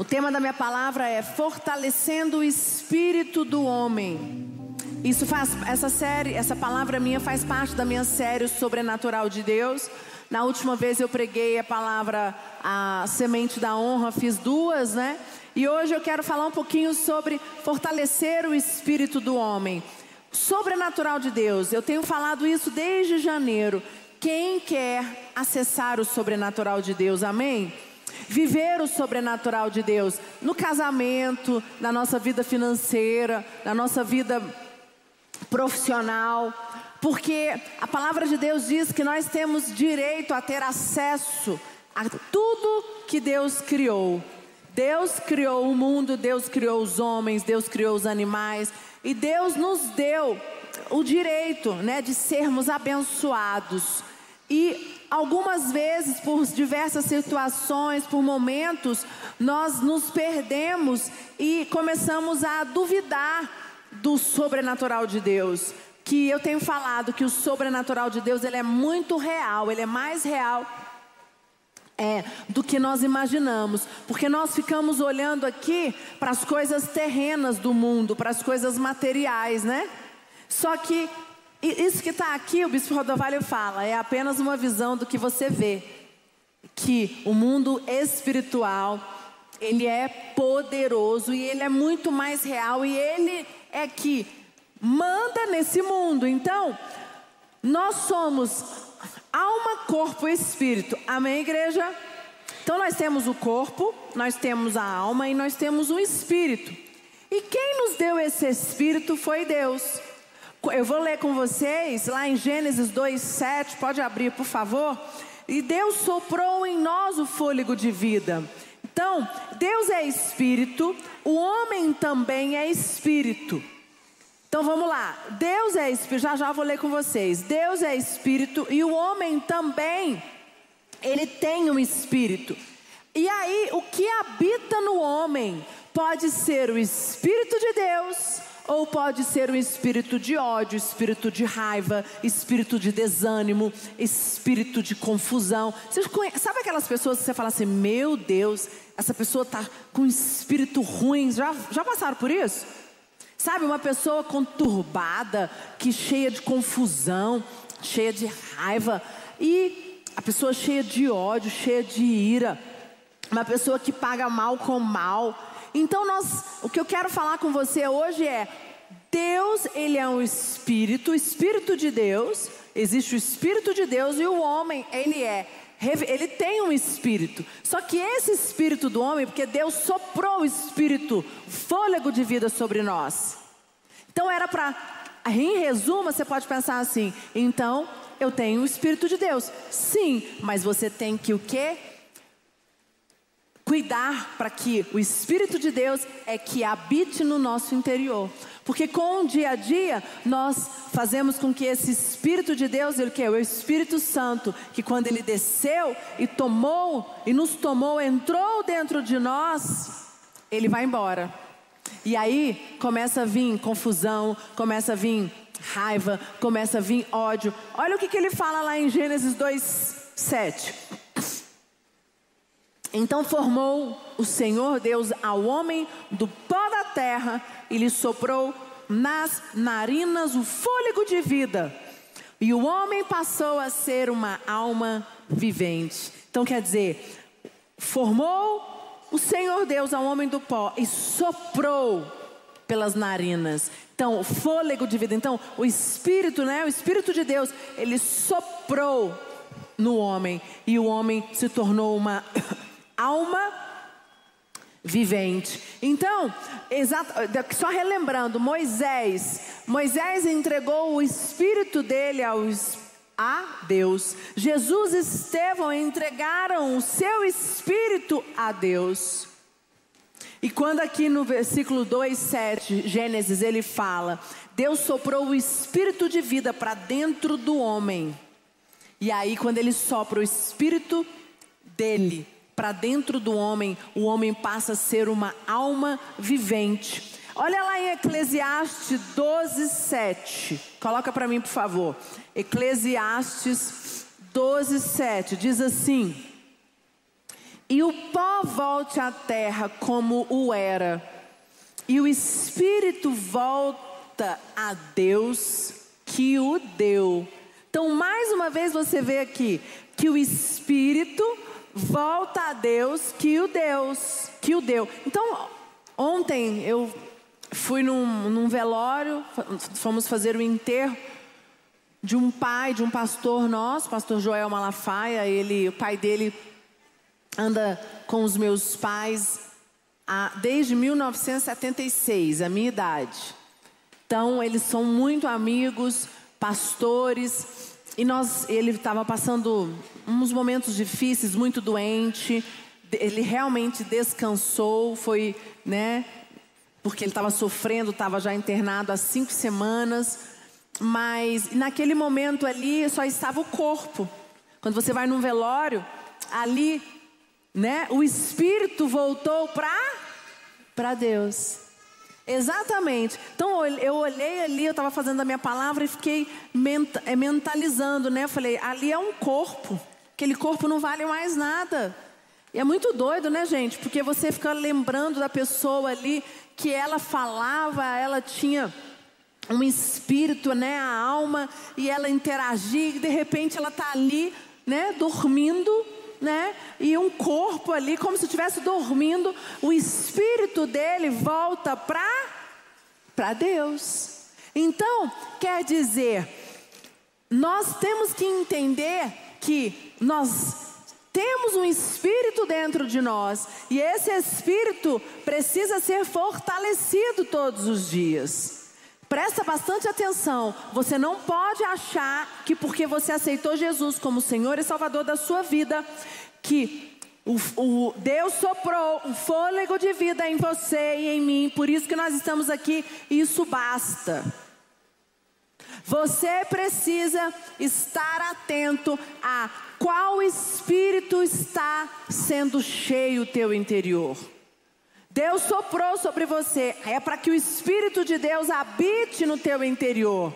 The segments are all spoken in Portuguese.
O tema da minha palavra é fortalecendo o espírito do homem. Isso faz essa série, essa palavra minha faz parte da minha série o sobrenatural de Deus. Na última vez eu preguei a palavra a semente da honra, fiz duas, né? E hoje eu quero falar um pouquinho sobre fortalecer o espírito do homem. Sobrenatural de Deus. Eu tenho falado isso desde janeiro. Quem quer acessar o sobrenatural de Deus? Amém? Viver o sobrenatural de Deus no casamento, na nossa vida financeira, na nossa vida profissional, porque a palavra de Deus diz que nós temos direito a ter acesso a tudo que Deus criou. Deus criou o mundo, Deus criou os homens, Deus criou os animais, e Deus nos deu o direito, né, de sermos abençoados. E algumas vezes, por diversas situações, por momentos, nós nos perdemos e começamos a duvidar do sobrenatural de Deus. Que eu tenho falado que o sobrenatural de Deus ele é muito real, ele é mais real é, do que nós imaginamos, porque nós ficamos olhando aqui para as coisas terrenas do mundo, para as coisas materiais, né? Só que isso que está aqui, o Bispo Rodovalho fala, é apenas uma visão do que você vê. Que o mundo espiritual, ele é poderoso e ele é muito mais real e ele é que manda nesse mundo. Então, nós somos alma, corpo e espírito. Amém, igreja? Então nós temos o corpo, nós temos a alma e nós temos o espírito. E quem nos deu esse espírito foi Deus. Eu vou ler com vocês lá em Gênesis 2:7, pode abrir, por favor. E Deus soprou em nós o fôlego de vida. Então, Deus é espírito, o homem também é espírito. Então vamos lá. Deus é espírito, já já vou ler com vocês. Deus é espírito e o homem também ele tem um espírito. E aí, o que habita no homem pode ser o espírito de Deus ou pode ser um espírito de ódio, espírito de raiva, espírito de desânimo, espírito de confusão. Você conhece, sabe aquelas pessoas que você fala assim: Meu Deus, essa pessoa está com um espírito ruim. Já, já passaram por isso? Sabe, uma pessoa conturbada, que cheia de confusão, cheia de raiva, e a pessoa cheia de ódio, cheia de ira, uma pessoa que paga mal com mal, então nós, o que eu quero falar com você hoje é Deus, ele é um espírito, espírito de Deus, existe o espírito de Deus e o homem, ele é ele tem um espírito. Só que esse espírito do homem, porque Deus soprou o espírito, fôlego de vida sobre nós. Então era para, em resumo, você pode pensar assim: então eu tenho o espírito de Deus. Sim, mas você tem que o quê? Cuidar para que o Espírito de Deus é que habite no nosso interior. Porque com o dia a dia, nós fazemos com que esse Espírito de Deus, ele que é o Espírito Santo, que quando ele desceu e tomou, e nos tomou, entrou dentro de nós, ele vai embora. E aí começa a vir confusão, começa a vir raiva, começa a vir ódio. Olha o que, que ele fala lá em Gênesis 2, 7. Então formou o Senhor Deus ao homem do pó da terra e lhe soprou nas narinas o fôlego de vida. E o homem passou a ser uma alma vivente. Então quer dizer, formou o Senhor Deus ao homem do pó e soprou pelas narinas. Então, fôlego de vida. Então, o Espírito, né? O Espírito de Deus, ele soprou no homem e o homem se tornou uma alma vivente. Então, exato, só relembrando, Moisés, Moisés entregou o espírito dele aos a Deus. Jesus e Estevão entregaram o seu espírito a Deus. E quando aqui no versículo 2, 7, Gênesis, ele fala: Deus soprou o espírito de vida para dentro do homem. E aí, quando ele sopra o espírito dele, para dentro do homem, o homem passa a ser uma alma vivente. Olha lá em Eclesiastes 12, 7. Coloca para mim, por favor. Eclesiastes 12, 7. Diz assim: e o pó volte à terra como o era, e o espírito volta a Deus que o deu. Então, mais uma vez você vê aqui que o espírito volta a Deus que o Deus que o deu. Então, ontem eu fui num, num velório, fomos fazer o enterro de um pai, de um pastor nosso, pastor Joel Malafaia, ele, o pai dele anda com os meus pais há, desde 1976, a minha idade. Então, eles são muito amigos, pastores, e nós, ele estava passando uns momentos difíceis, muito doente. Ele realmente descansou, foi, né? Porque ele estava sofrendo, estava já internado há cinco semanas. Mas naquele momento ali só estava o corpo. Quando você vai num velório, ali, né, o espírito voltou para para Deus. Exatamente. Então eu olhei ali, eu estava fazendo a minha palavra e fiquei é, mentalizando, né? Eu falei, ali é um corpo. Aquele corpo não vale mais nada. E é muito doido, né, gente? Porque você fica lembrando da pessoa ali que ela falava, ela tinha um espírito, né, a alma, e ela interagir, e de repente ela está ali, né, dormindo, né, e um corpo ali, como se estivesse dormindo, o espírito dele volta para Deus. Então, quer dizer, nós temos que entender que nós temos um espírito dentro de nós e esse espírito precisa ser fortalecido todos os dias. Presta bastante atenção. Você não pode achar que porque você aceitou Jesus como Senhor e Salvador da sua vida, que o, o, Deus soprou o fôlego de vida em você e em mim. Por isso que nós estamos aqui. Isso basta. Você precisa estar atento a qual espírito está sendo cheio o teu interior. Deus soprou sobre você, é para que o Espírito de Deus habite no teu interior.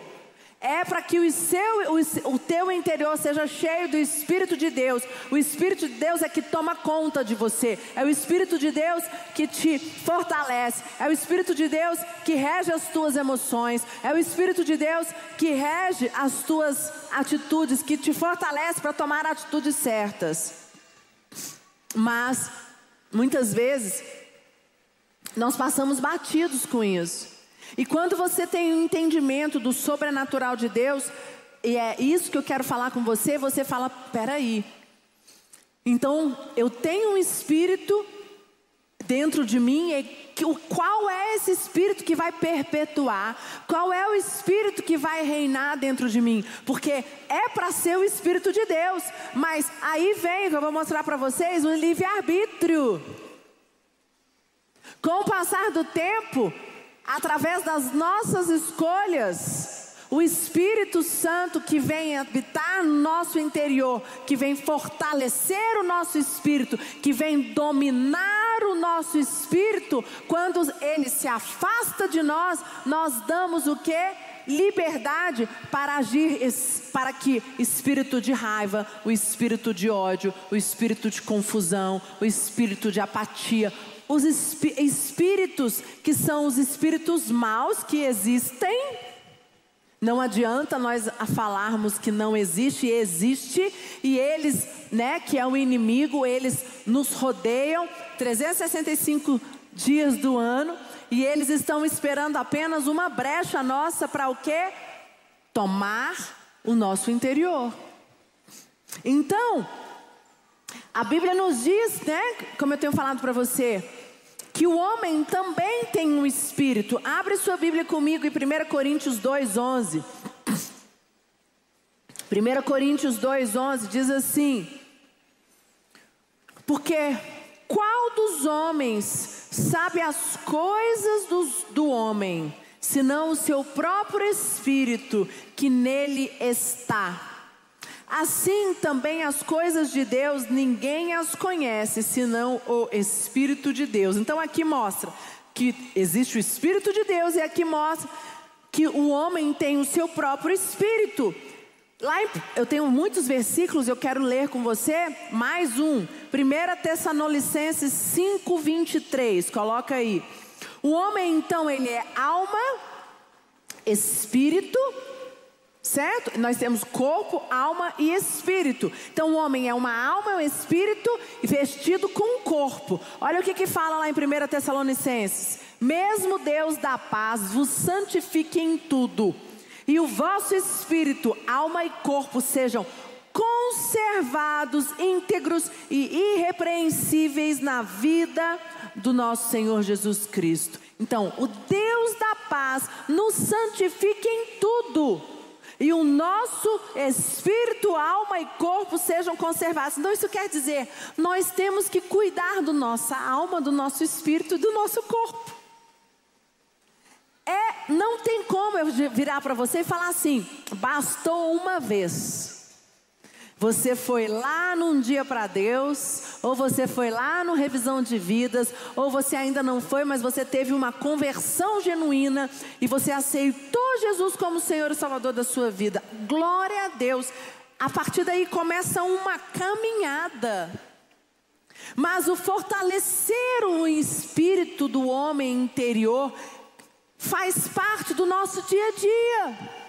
É para que o, seu, o, o teu interior seja cheio do Espírito de Deus. O Espírito de Deus é que toma conta de você. É o Espírito de Deus que te fortalece. É o Espírito de Deus que rege as tuas emoções. É o Espírito de Deus que rege as tuas atitudes, que te fortalece para tomar atitudes certas. Mas, muitas vezes, nós passamos batidos com isso. E quando você tem um entendimento do sobrenatural de Deus, e é isso que eu quero falar com você, você fala: peraí. Então, eu tenho um espírito dentro de mim, qual é esse espírito que vai perpetuar? Qual é o espírito que vai reinar dentro de mim? Porque é para ser o espírito de Deus, mas aí vem, que eu vou mostrar para vocês, um livre-arbítrio. Com o passar do tempo, através das nossas escolhas, o Espírito Santo que vem habitar no nosso interior, que vem fortalecer o nosso espírito, que vem dominar o nosso espírito, quando ele se afasta de nós, nós damos o que? liberdade para agir, para que espírito de raiva, o espírito de ódio, o espírito de confusão, o espírito de apatia, os espíritos que são os espíritos maus que existem. Não adianta nós falarmos que não existe, existe, e eles, né, que é o inimigo, eles nos rodeiam 365 dias do ano, e eles estão esperando apenas uma brecha nossa para o quê? Tomar o nosso interior. Então, a Bíblia nos diz, né, como eu tenho falado para você, que o homem também tem um espírito. Abre sua Bíblia comigo em 1 Coríntios 2:11. 1 Coríntios 2:11 diz assim: Porque qual dos homens sabe as coisas do, do homem, senão o seu próprio espírito que nele está? Assim também as coisas de Deus ninguém as conhece, senão o Espírito de Deus. Então aqui mostra que existe o Espírito de Deus e aqui mostra que o homem tem o seu próprio espírito. Lá em, eu tenho muitos versículos, eu quero ler com você mais um. 1 Tessalonicenses 5, 23. Coloca aí. O homem, então, ele é alma, espírito, certo? Nós temos corpo, alma e espírito. Então, o homem é uma alma, um espírito vestido com um corpo. Olha o que, que fala lá em 1 Tessalonicenses. Mesmo Deus da paz vos santifique em tudo e o vosso espírito, alma e corpo sejam conservados, íntegros e irrepreensíveis na vida do nosso Senhor Jesus Cristo. Então, o Deus da paz nos santifique em tudo. E o nosso espírito, alma e corpo sejam conservados. Então, isso quer dizer, nós temos que cuidar do nossa alma, do nosso espírito e do nosso corpo. É, não tem como eu virar para você e falar assim: bastou uma vez. Você foi lá num dia para Deus, ou você foi lá no revisão de vidas, ou você ainda não foi, mas você teve uma conversão genuína e você aceitou Jesus como Senhor e Salvador da sua vida. Glória a Deus. A partir daí começa uma caminhada. Mas o fortalecer o espírito do homem interior faz parte do nosso dia a dia.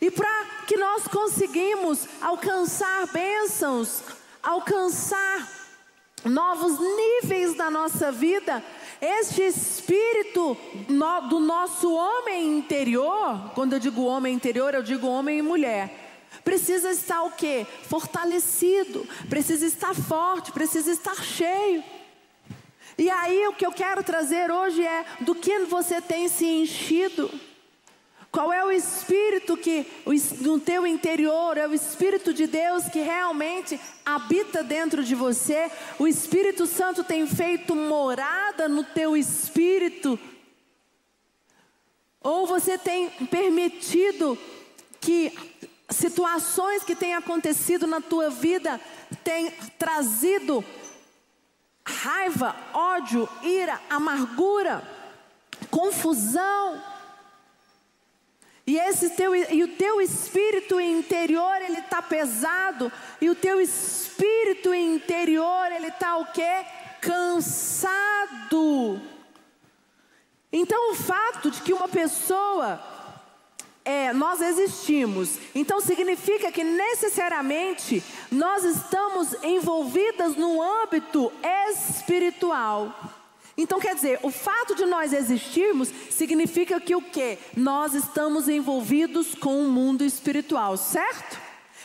E para que nós conseguimos alcançar bênçãos, alcançar novos níveis na nossa vida, este espírito no, do nosso homem interior, quando eu digo homem interior, eu digo homem e mulher, precisa estar o quê? Fortalecido, precisa estar forte, precisa estar cheio. E aí o que eu quero trazer hoje é do que você tem se enchido. Qual é o espírito que no teu interior é o espírito de Deus que realmente habita dentro de você? O Espírito Santo tem feito morada no teu espírito? Ou você tem permitido que situações que têm acontecido na tua vida têm trazido raiva, ódio, ira, amargura, confusão. E esse teu e o teu espírito interior ele está pesado e o teu espírito interior ele está o quê? Cansado. Então o fato de que uma pessoa é, nós existimos. Então significa que necessariamente nós estamos envolvidas no âmbito espiritual. Então quer dizer, o fato de nós existirmos significa que o que? Nós estamos envolvidos com o mundo espiritual, certo?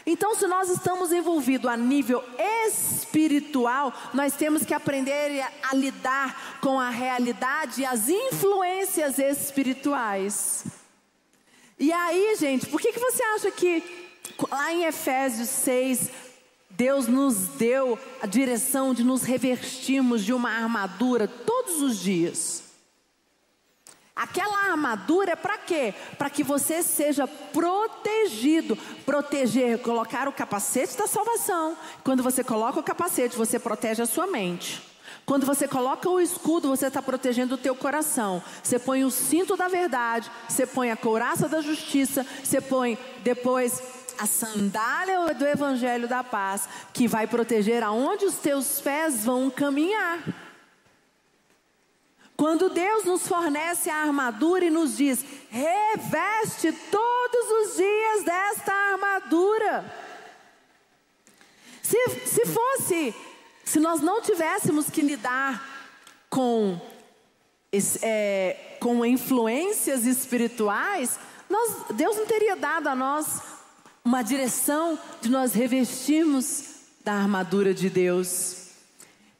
Então, se nós estamos envolvidos a nível espiritual, nós temos que aprender a, a lidar com a realidade e as influências espirituais. E aí, gente, por que, que você acha que lá em Efésios 6, Deus nos deu a direção de nos revestirmos de uma armadura todos os dias? Aquela armadura é para quê? Para que você seja protegido. Proteger, colocar o capacete da salvação. Quando você coloca o capacete, você protege a sua mente. Quando você coloca o escudo, você está protegendo o teu coração. Você põe o cinto da verdade, você põe a couraça da justiça, você põe depois a sandália do evangelho da paz, que vai proteger aonde os teus pés vão caminhar. Quando Deus nos fornece a armadura e nos diz: reveste todos os dias desta armadura. Se, se fosse se nós não tivéssemos que lidar com, é, com influências espirituais, nós, Deus não teria dado a nós uma direção de nós revestirmos da armadura de Deus.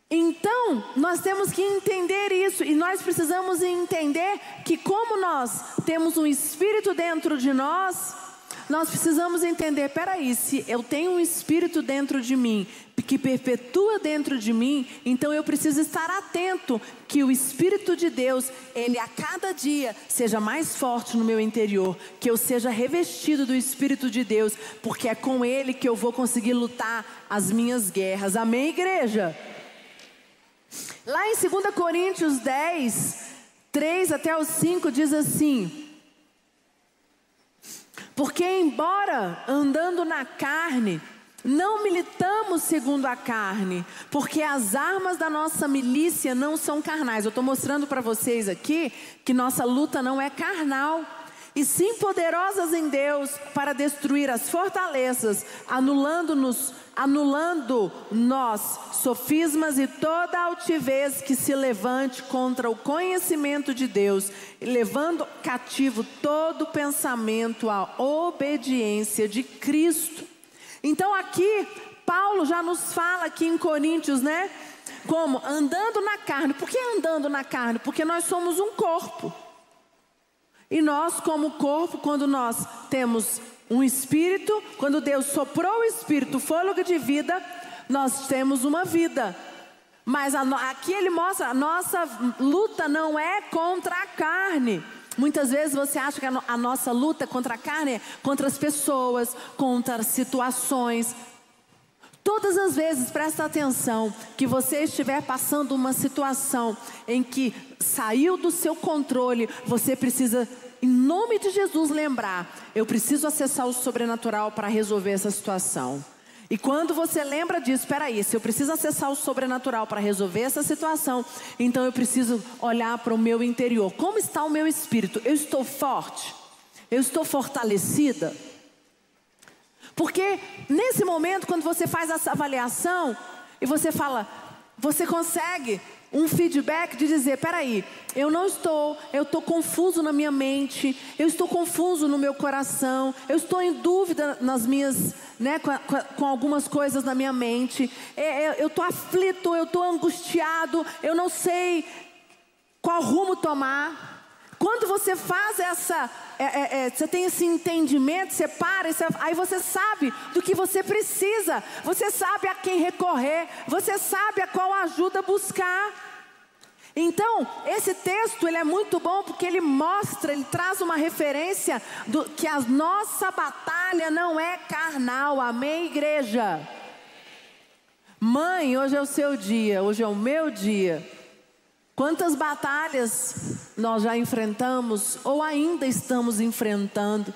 Então, nós temos que entender isso e nós precisamos entender que, como nós temos um espírito dentro de nós, nós precisamos entender: peraí, se eu tenho um espírito dentro de mim que perpetua dentro de mim, então eu preciso estar atento que o Espírito de Deus, ele a cada dia seja mais forte no meu interior, que eu seja revestido do Espírito de Deus, porque é com ele que eu vou conseguir lutar as minhas guerras. Amém, igreja? Lá em 2 Coríntios 10, 3 até o 5 diz assim: Porque, embora andando na carne, não militamos segundo a carne, porque as armas da nossa milícia não são carnais. Eu estou mostrando para vocês aqui que nossa luta não é carnal, e sim poderosas em Deus para destruir as fortalezas, anulando-nos, anulando nós sofismas e toda altivez que se levante contra o conhecimento de Deus, levando cativo todo pensamento à obediência de Cristo. Então aqui Paulo já nos fala aqui em Coríntios, né? Como andando na carne. Por que andando na carne? Porque nós somos um corpo. E nós, como corpo, quando nós temos um espírito, quando Deus soprou o espírito, fôlego de vida, nós temos uma vida. Mas a, aqui ele mostra, a nossa luta não é contra a carne. Muitas vezes você acha que a, a nossa luta contra a carne é contra as pessoas, contra as situações. Todas as vezes, presta atenção, que você estiver passando uma situação em que saiu do seu controle, você precisa, em nome de Jesus, lembrar: eu preciso acessar o sobrenatural para resolver essa situação. E quando você lembra disso, espera aí, se eu preciso acessar o sobrenatural para resolver essa situação, então eu preciso olhar para o meu interior. Como está o meu espírito? Eu estou forte? Eu estou fortalecida? Porque nesse momento, quando você faz essa avaliação e você fala, você consegue um feedback de dizer: peraí, eu não estou, eu estou confuso na minha mente, eu estou confuso no meu coração, eu estou em dúvida nas minhas, né, com, com algumas coisas na minha mente, é, é, eu estou aflito, eu estou angustiado, eu não sei qual rumo tomar. Quando você faz essa, é, é, você tem esse entendimento, você para, você, aí você sabe do que você precisa, você sabe a quem recorrer, você sabe a qual ajuda buscar. Então, esse texto ele é muito bom porque ele mostra, ele traz uma referência do que a nossa batalha não é carnal. Amém, igreja? Mãe, hoje é o seu dia, hoje é o meu dia. Quantas batalhas nós já enfrentamos ou ainda estamos enfrentando?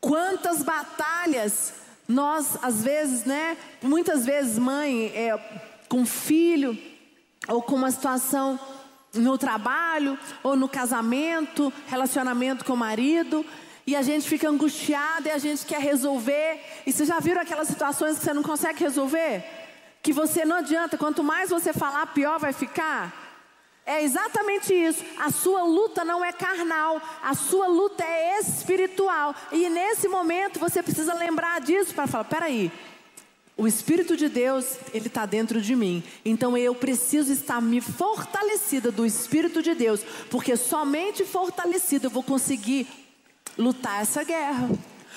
Quantas batalhas nós, às vezes, né? Muitas vezes, mãe, é, com filho, ou com uma situação no trabalho, ou no casamento, relacionamento com o marido, e a gente fica angustiado e a gente quer resolver. E vocês já viram aquelas situações que você não consegue resolver? Que você não adianta, quanto mais você falar, pior vai ficar? É exatamente isso. A sua luta não é carnal, a sua luta é espiritual. E nesse momento você precisa lembrar disso para falar: peraí, o Espírito de Deus, ele está dentro de mim. Então eu preciso estar me fortalecida do Espírito de Deus, porque somente fortalecida eu vou conseguir lutar essa guerra.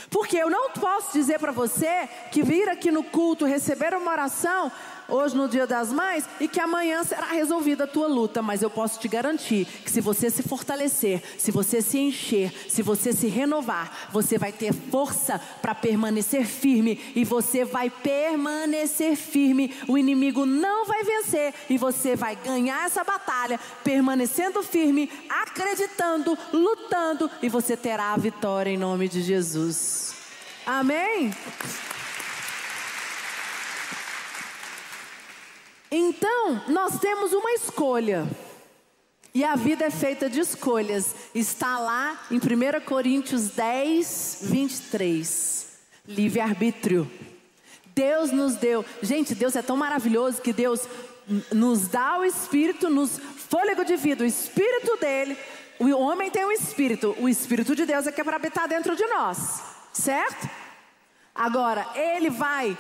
Porque eu não posso dizer para você que vir aqui no culto receber uma oração hoje no Dia das Mães e que amanhã será resolvida a tua luta, mas eu posso te garantir que se você se fortalecer, se você se encher, se você se renovar, você vai ter força para permanecer firme e você vai permanecer firme. O inimigo não vai vencer e você vai ganhar essa batalha permanecendo firme, acreditando, lutando e você terá a vitória em nome de Jesus. Amém? Então, nós temos uma escolha. E a vida é feita de escolhas. Está lá em 1 Coríntios 10, 23. Livre-arbítrio. Deus nos deu. Gente, Deus é tão maravilhoso que Deus nos dá o espírito, nos fôlego de vida, o espírito dele. O homem tem um espírito, o espírito de Deus é que é para habitar dentro de nós, certo? Agora, ele vai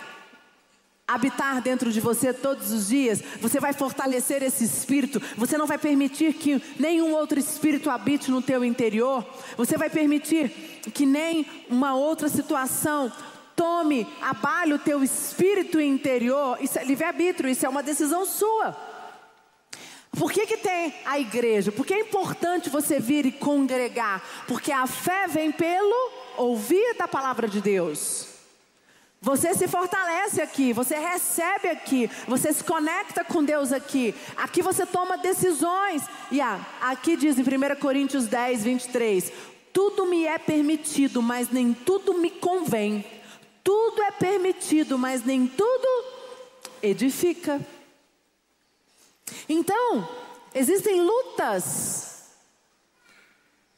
habitar dentro de você todos os dias, você vai fortalecer esse espírito, você não vai permitir que nenhum outro espírito habite no teu interior, você vai permitir que nem uma outra situação tome, abale o teu espírito interior, isso é livre-arbítrio, isso é uma decisão sua. Por que, que tem a igreja? Porque é importante você vir e congregar, porque a fé vem pelo ouvir da palavra de Deus. Você se fortalece aqui, você recebe aqui, você se conecta com Deus aqui. Aqui você toma decisões. E ah, aqui diz em 1 Coríntios 10, 23: Tudo me é permitido, mas nem tudo me convém. Tudo é permitido, mas nem tudo edifica. Então, existem lutas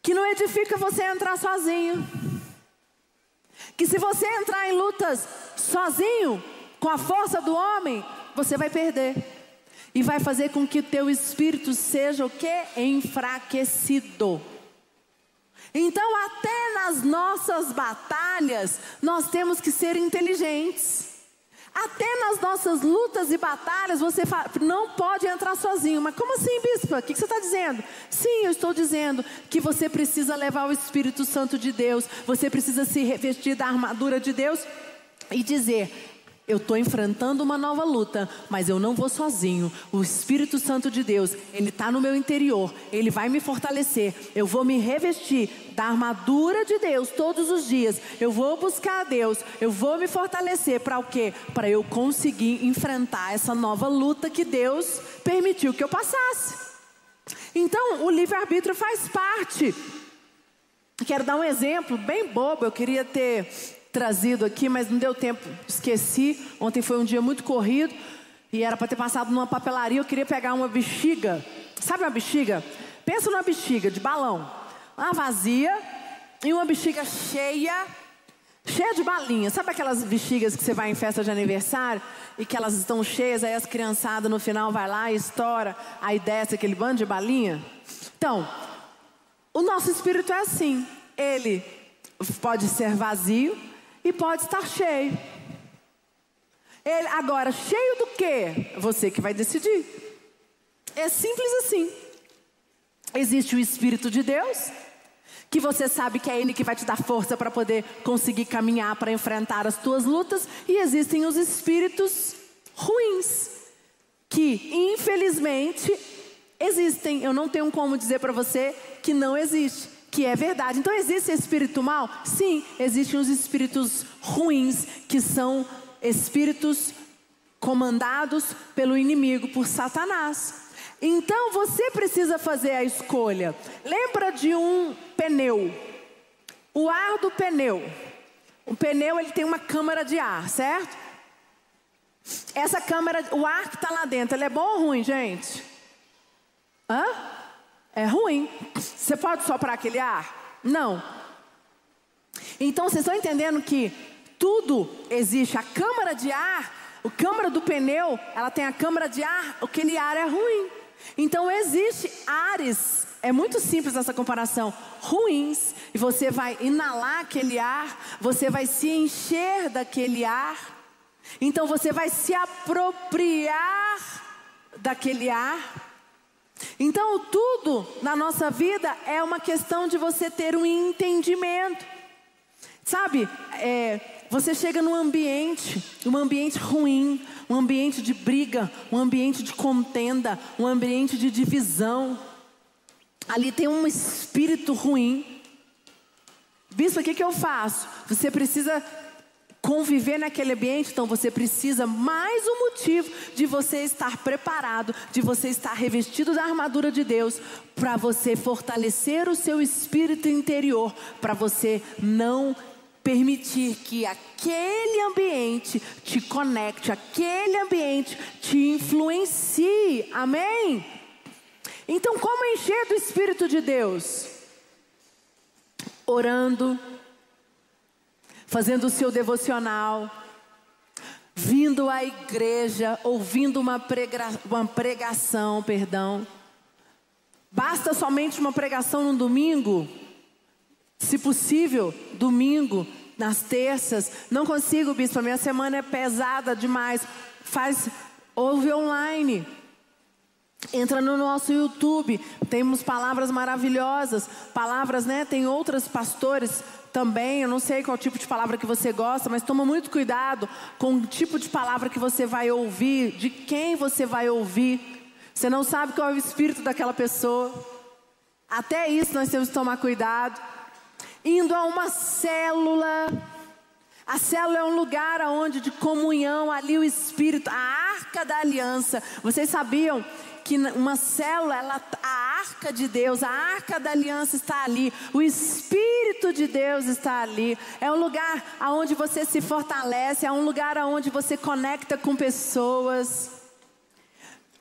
que não edifica você entrar sozinho. Que se você entrar em lutas sozinho, com a força do homem, você vai perder. E vai fazer com que o teu espírito seja o que? Enfraquecido. Então, até nas nossas batalhas, nós temos que ser inteligentes. Até nas nossas lutas e batalhas, você não pode entrar sozinho. Mas como assim, bispo? O que você está dizendo? Sim, eu estou dizendo que você precisa levar o Espírito Santo de Deus, você precisa se revestir da armadura de Deus e dizer: eu estou enfrentando uma nova luta, mas eu não vou sozinho. O Espírito Santo de Deus, Ele está no meu interior, Ele vai me fortalecer. Eu vou me revestir da armadura de Deus todos os dias. Eu vou buscar a Deus, eu vou me fortalecer para o quê? Para eu conseguir enfrentar essa nova luta que Deus permitiu que eu passasse. Então, o livre-arbítrio faz parte. Quero dar um exemplo bem bobo, eu queria ter trazido aqui, mas não deu tempo, esqueci. Ontem foi um dia muito corrido e era para ter passado numa papelaria. Eu queria pegar uma bexiga, sabe uma bexiga? Pensa numa bexiga de balão, uma vazia e uma bexiga cheia, cheia de balinhas. Sabe aquelas bexigas que você vai em festa de aniversário e que elas estão cheias, aí as criançadas no final vai lá e estoura, aí desce aquele bando de balinha? Então, o nosso espírito é assim. Ele pode ser vazio, e pode estar cheio. Ele, agora, cheio do que? Você que vai decidir. É simples assim. Existe o Espírito de Deus, que você sabe que é Ele que vai te dar força para poder conseguir caminhar, para enfrentar as tuas lutas, e existem os espíritos ruins, que infelizmente existem. Eu não tenho como dizer para você que não existe que é verdade. Então existe espírito mal? Sim, existem os espíritos ruins, que são espíritos comandados pelo inimigo, por Satanás. Então você precisa fazer a escolha. Lembra de um pneu? O ar do pneu. O pneu ele tem uma câmara de ar, certo? Essa câmara, o ar que está lá dentro, ele é bom ou ruim, gente? Hã? É ruim. Você pode soprar aquele ar? Não. Então vocês estão entendendo que tudo existe. A câmara de ar, o câmara do pneu, ela tem a câmara de ar, aquele ar é ruim. Então existe ares, é muito simples essa comparação, ruins, e você vai inalar aquele ar, você vai se encher daquele ar, então você vai se apropriar daquele ar. Então, tudo na nossa vida é uma questão de você ter um entendimento. Sabe, é, você chega num ambiente, um ambiente ruim, um ambiente de briga, um ambiente de contenda, um ambiente de divisão. Ali tem um espírito ruim. Bispo, o que, que eu faço? Você precisa conviver naquele ambiente, então você precisa mais um motivo de você estar preparado, de você estar revestido da armadura de Deus, para você fortalecer o seu espírito interior, para você não permitir que aquele ambiente te conecte, aquele ambiente te influencie. Amém? Então, como encher do Espírito de Deus? Orando, fazendo o seu devocional, vindo à igreja, ouvindo uma, prega, uma pregação, perdão. Basta somente uma pregação no domingo? Se possível, domingo, nas terças. Não consigo, bispo, minha semana é pesada demais. Faz, ouve online. Entra no nosso YouTube, temos palavras maravilhosas, palavras, né? Tem outros pastores também, eu não sei qual tipo de palavra que você gosta, mas toma muito cuidado com o tipo de palavra que você vai ouvir, de quem você vai ouvir. Você não sabe qual é o espírito daquela pessoa. Até isso nós temos que tomar cuidado. Indo a uma célula. A célula é um lugar onde de comunhão, ali o espírito, a arca da aliança. Vocês sabiam que uma célula, ela, a arca de Deus, a arca da aliança está ali, o Espírito de Deus está ali. É um lugar onde você se fortalece, é um lugar onde você conecta com pessoas.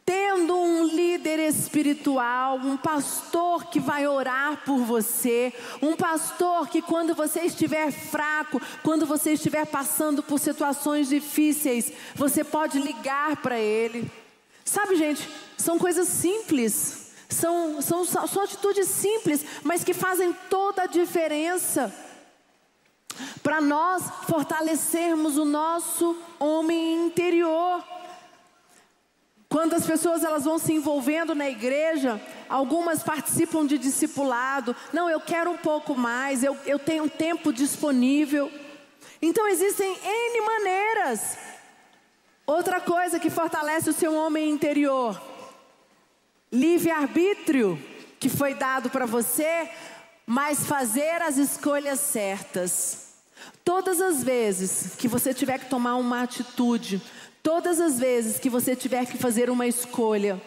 Tendo um líder espiritual, um pastor que vai orar por você, um pastor que, quando você estiver fraco, quando você estiver passando por situações difíceis, você pode ligar para ele. Sabe, gente, são coisas simples, são, são, são atitudes simples, mas que fazem toda a diferença para nós fortalecermos o nosso homem interior. Quando as pessoas elas vão se envolvendo na igreja, algumas participam de discipulado. Não, eu quero um pouco mais, eu, eu tenho tempo disponível. Então existem N maneiras. Outra coisa que fortalece o seu homem interior: livre-arbítrio que foi dado para você, mas fazer as escolhas certas. Todas as vezes que você tiver que tomar uma atitude, Todas as vezes que você tiver que fazer uma escolha,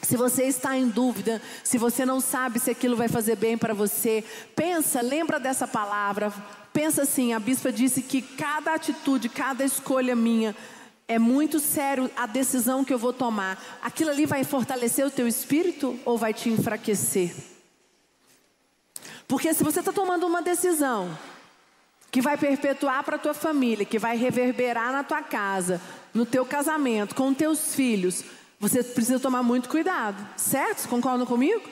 se você está em dúvida, se você não sabe se aquilo vai fazer bem para você, pensa, lembra dessa palavra. Pensa assim, a bispa disse que cada atitude, cada escolha minha é muito sério a decisão que eu vou tomar. Aquilo ali vai fortalecer o teu espírito ou vai te enfraquecer? Porque se você está tomando uma decisão que vai perpetuar para a tua família, que vai reverberar na tua casa, no teu casamento, com teus filhos, você precisa tomar muito cuidado, certo? Concordam comigo?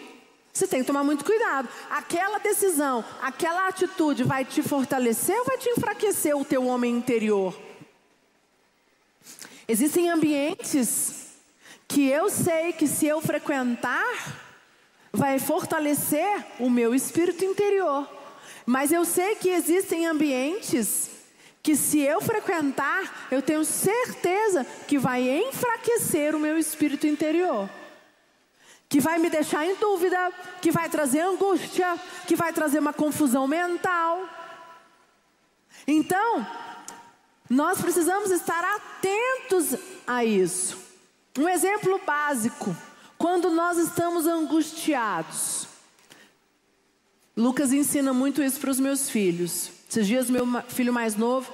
Você tem que tomar muito cuidado. Aquela decisão, aquela atitude vai te fortalecer ou vai te enfraquecer o teu homem interior? Existem ambientes que eu sei que se eu frequentar, vai fortalecer o meu espírito interior. Mas eu sei que existem ambientes que se eu frequentar, eu tenho certeza que vai enfraquecer o meu espírito interior. Que vai me deixar em dúvida, que vai trazer angústia, que vai trazer uma confusão mental. Então, nós precisamos estar atentos a isso. Um exemplo básico, quando nós estamos angustiados. Lucas ensina muito isso para os meus filhos. Esses dias, meu filho mais novo,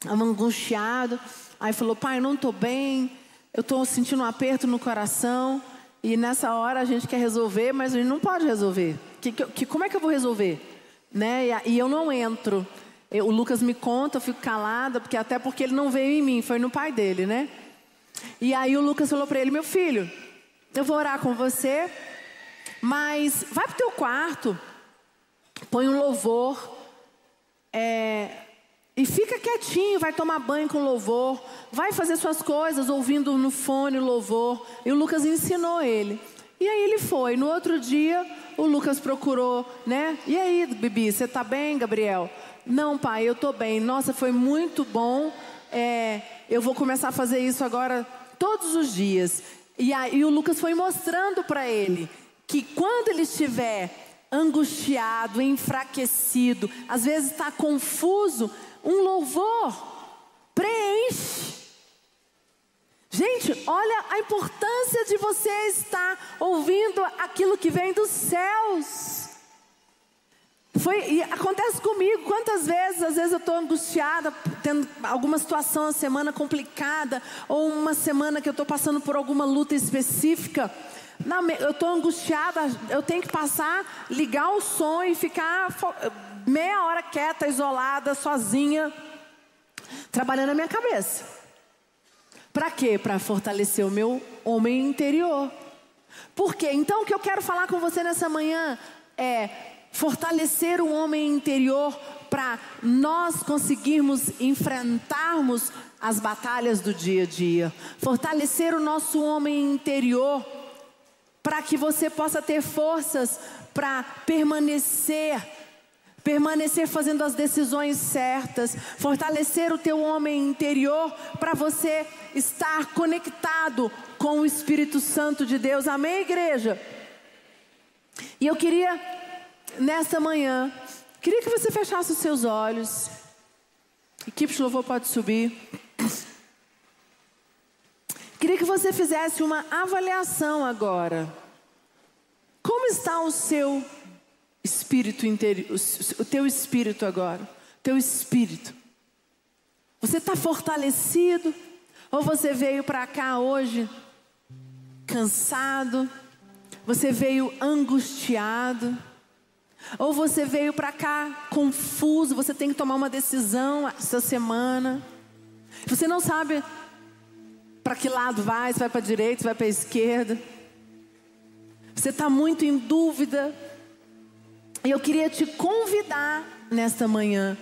estava angustiado. Aí falou: Pai, não estou bem, eu estou sentindo um aperto no coração. E nessa hora a gente quer resolver, mas a gente não pode resolver. Que, que, como é que eu vou resolver? Né? E, e eu não entro. Eu, o Lucas me conta, eu fico calada, porque até porque ele não veio em mim, foi no pai dele, né? E aí o Lucas falou para ele: Meu filho, eu vou orar com você. Mas vai para o teu quarto, põe um louvor, é, e fica quietinho, vai tomar banho com louvor, vai fazer suas coisas ouvindo no fone louvor. E o Lucas ensinou ele. E aí ele foi. No outro dia, o Lucas procurou, né? E aí, Bibi, você está bem, Gabriel? Não, pai, eu estou bem. Nossa, foi muito bom. É, eu vou começar a fazer isso agora todos os dias. E aí o Lucas foi mostrando para ele que quando ele estiver angustiado, enfraquecido, às vezes está confuso, um louvor preenche. Gente, olha a importância de você estar ouvindo aquilo que vem dos céus. Foi, e acontece comigo, quantas vezes, às vezes eu estou angustiada, tendo alguma situação, uma semana complicada, ou uma semana que eu estou passando por alguma luta específica eu estou angustiada, eu tenho que passar, ligar o som e ficar meia hora quieta, isolada, sozinha, trabalhando a minha cabeça. Para quê? Para fortalecer o meu homem interior. Por quê? Então o que eu quero falar com você nessa manhã é fortalecer o homem interior para nós conseguirmos enfrentarmos as batalhas do dia a dia. Fortalecer o nosso homem interior para que você possa ter forças para permanecer, permanecer fazendo as decisões certas, fortalecer o teu homem interior para você estar conectado com o Espírito Santo de Deus. Amém, igreja? E eu queria nesta manhã, queria que você fechasse os seus olhos. Equipe de louvor pode subir. Queria que você fizesse uma avaliação agora. Como está o seu espírito interior, o teu espírito agora? Teu espírito. Você está fortalecido? Ou você veio para cá hoje cansado? Você veio angustiado? Ou você veio para cá confuso? Você tem que tomar uma decisão essa semana? Você não sabe para que lado vai, se vai para a direita, se vai para a esquerda. Você está muito em dúvida. E eu queria te convidar nesta manhã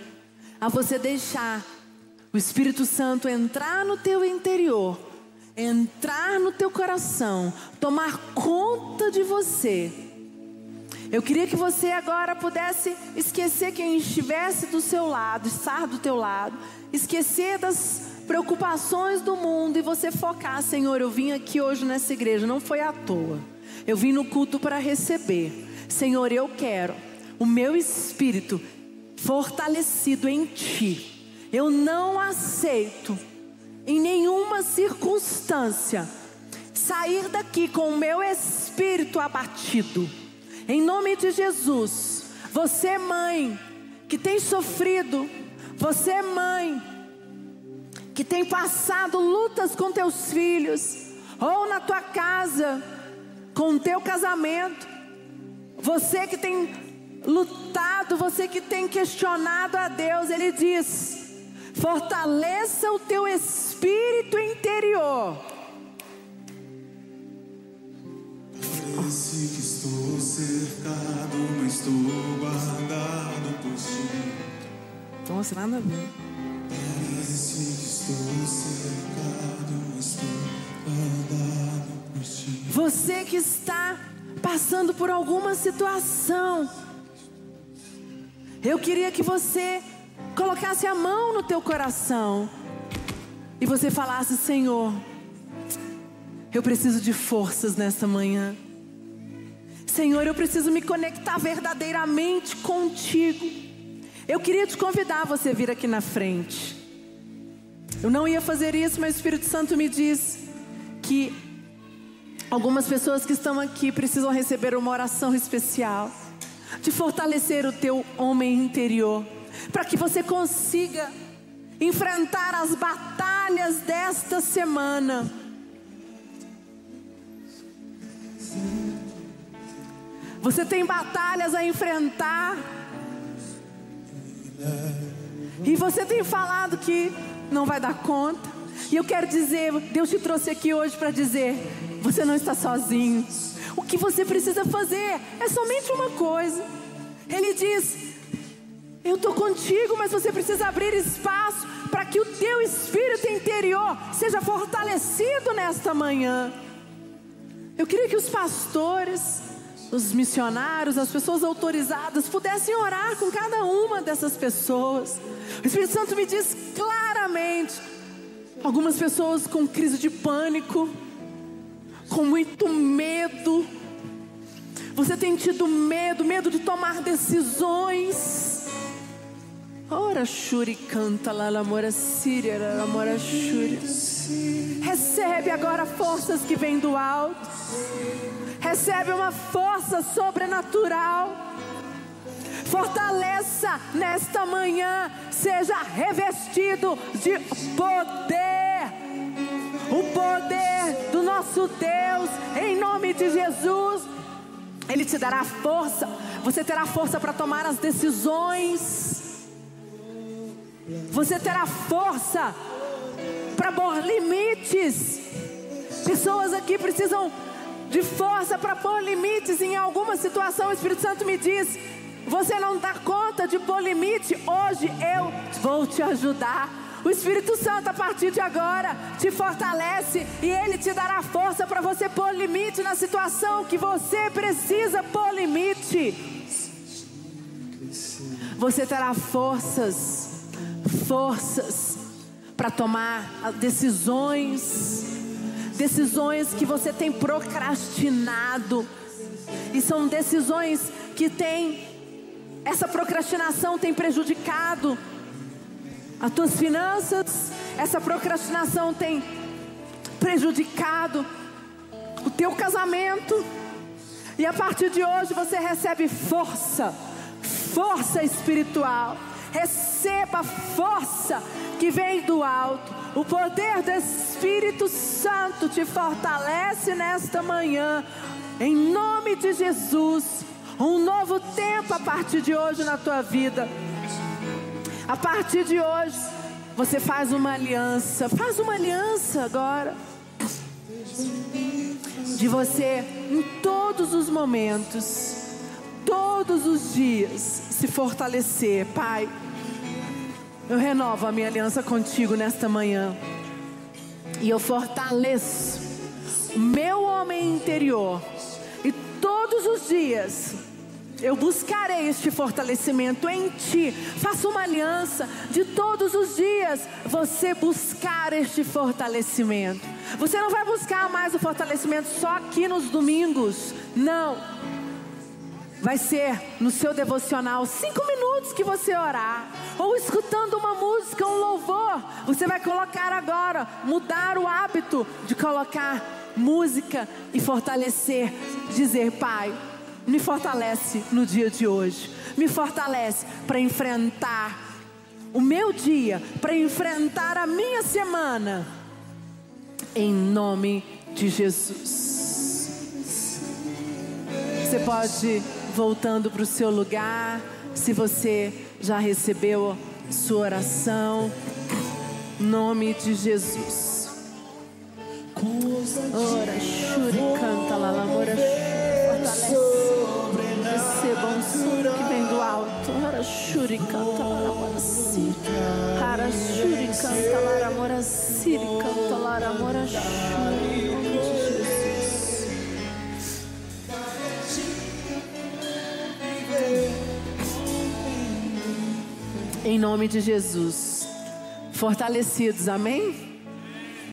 a você deixar o Espírito Santo entrar no teu interior, entrar no teu coração, tomar conta de você. Eu queria que você agora pudesse esquecer quem estivesse do seu lado, estar do teu lado, esquecer das preocupações do mundo e você focar, Senhor, eu vim aqui hoje nessa igreja, não foi à toa. Eu vim no culto para receber. Senhor, eu quero o meu espírito fortalecido em ti. Eu não aceito em nenhuma circunstância sair daqui com o meu espírito abatido. Em nome de Jesus, você mãe que tem sofrido, você mãe que tem passado lutas com teus filhos, ou na tua casa, com o teu casamento, você que tem lutado, você que tem questionado a Deus, Ele diz: fortaleça o teu espírito interior. Cercado, mas estou guardado por ti. Nossa, nada a ver. Parece que estou cercado, mas estou guardado por ti. Você que está passando por alguma situação, eu queria que você colocasse a mão no teu coração e você falasse: Senhor, eu preciso de forças nesta manhã. Senhor, eu preciso me conectar verdadeiramente contigo. Eu queria te convidar a você vir aqui na frente. Eu não ia fazer isso, mas o Espírito Santo me diz que algumas pessoas que estão aqui precisam receber uma oração especial de fortalecer o teu homem interior, para que você consiga enfrentar as batalhas desta semana. Você tem batalhas a enfrentar. E você tem falado que não vai dar conta. E eu quero dizer, Deus te trouxe aqui hoje para dizer: você não está sozinho. O que você precisa fazer é somente uma coisa. Ele diz: Eu estou contigo, mas você precisa abrir espaço para que o teu espírito interior seja fortalecido nesta manhã. Eu queria que os pastores, os missionários, as pessoas autorizadas pudessem orar com cada uma dessas pessoas. O Espírito Santo me diz claramente: algumas pessoas com crise de pânico, com muito medo. Você tem tido medo, medo de tomar decisões. Ora, Shuri canta lá, lamora síria, lamora Shuri. Recebe agora forças que vêm do alto. Recebe uma força sobrenatural. Fortaleça nesta manhã, seja revestido de poder. O poder do nosso Deus, em nome de Jesus. Ele te dará força, você terá força para tomar as decisões. Você terá força para pôr limites. Pessoas aqui precisam de força para pôr limites em alguma situação. O Espírito Santo me diz: você não dá conta de pôr limite. Hoje eu vou te ajudar. O Espírito Santo, a partir de agora, te fortalece e ele te dará força para você pôr limite na situação que você precisa pôr limite. Você terá forças, forças para tomar decisões, decisões que você tem procrastinado, e são decisões que têm, essa procrastinação tem prejudicado as tuas finanças, essa procrastinação tem prejudicado o teu casamento. E a partir de hoje você recebe força, força espiritual. Receba força que vem do alto. O poder do Espírito Santo te fortalece nesta manhã. Em nome de Jesus, um novo tempo a partir de hoje na tua vida. A partir de hoje, você faz uma aliança. Faz uma aliança agora. De você, em todos os momentos, todos os dias, se fortalecer. Pai, eu renovo a minha aliança contigo nesta manhã. E eu fortaleço o meu homem interior. E todos os dias eu buscarei este fortalecimento em ti. Faça uma aliança de todos os dias você buscar este fortalecimento. Você não vai buscar mais o fortalecimento só aqui nos domingos. Não. Vai ser no seu devocional cinco minutos que você orar. Ou escutando uma música, um louvor. Você vai colocar agora, mudar o hábito de colocar música e fortalecer. Dizer, Pai, me fortalece no dia de hoje. Me fortalece para enfrentar o meu dia, para enfrentar a minha semana. Em nome de Jesus. Você pode voltando para o seu lugar, se você já recebeu sua oração. Nome de Jesus. Ora, shuri, canta lá, lamora. Receba um som que vem do alto. Ora, shuri, canta lá, lamora. Ora, shuri, canta lá, lamora. Canta lá, lamora, shuri. Em nome de Jesus. Fortalecidos, amém?